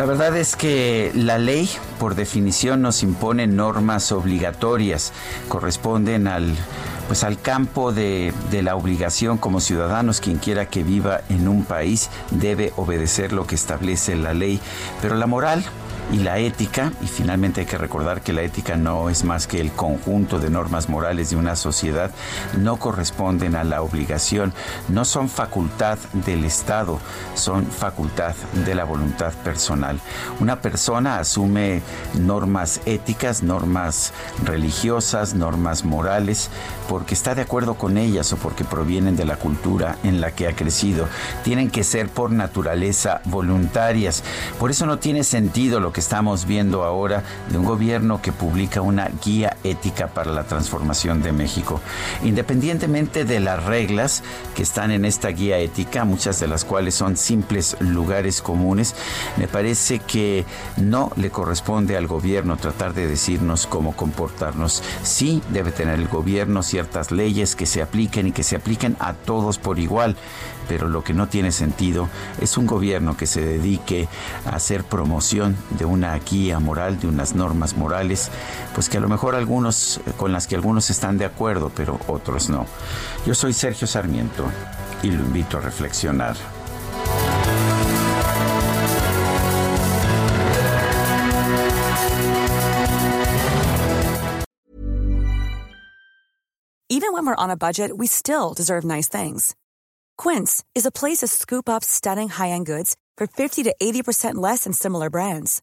La verdad es que la ley, por definición, nos impone normas obligatorias, corresponden al pues al campo de, de, la obligación como ciudadanos, quien quiera que viva en un país debe obedecer lo que establece la ley, pero la moral y la ética, y finalmente hay que recordar que la ética no es más que el conjunto de normas morales de una sociedad, no corresponden a la obligación, no son facultad del Estado, son facultad de la voluntad personal. Una persona asume normas éticas, normas religiosas, normas morales, porque está de acuerdo con ellas o porque provienen de la cultura en la que ha crecido. Tienen que ser por naturaleza voluntarias. Por eso no tiene sentido lo que estamos viendo ahora de un gobierno que publica una guía ética para la transformación de México. Independientemente de las reglas que están en esta guía ética, muchas de las cuales son simples lugares comunes, me parece que no le corresponde al gobierno tratar de decirnos cómo comportarnos. Sí debe tener el gobierno ciertas leyes que se apliquen y que se apliquen a todos por igual pero lo que no tiene sentido es un gobierno que se dedique a hacer promoción de una guía moral, de unas normas morales, pues que a lo mejor algunos, con las que algunos están de acuerdo, pero otros no. Yo soy Sergio Sarmiento y lo invito a reflexionar. Even when we're on a budget, we still deserve nice things. Quince is a place to scoop up stunning high-end goods for 50 to 80% less than similar brands.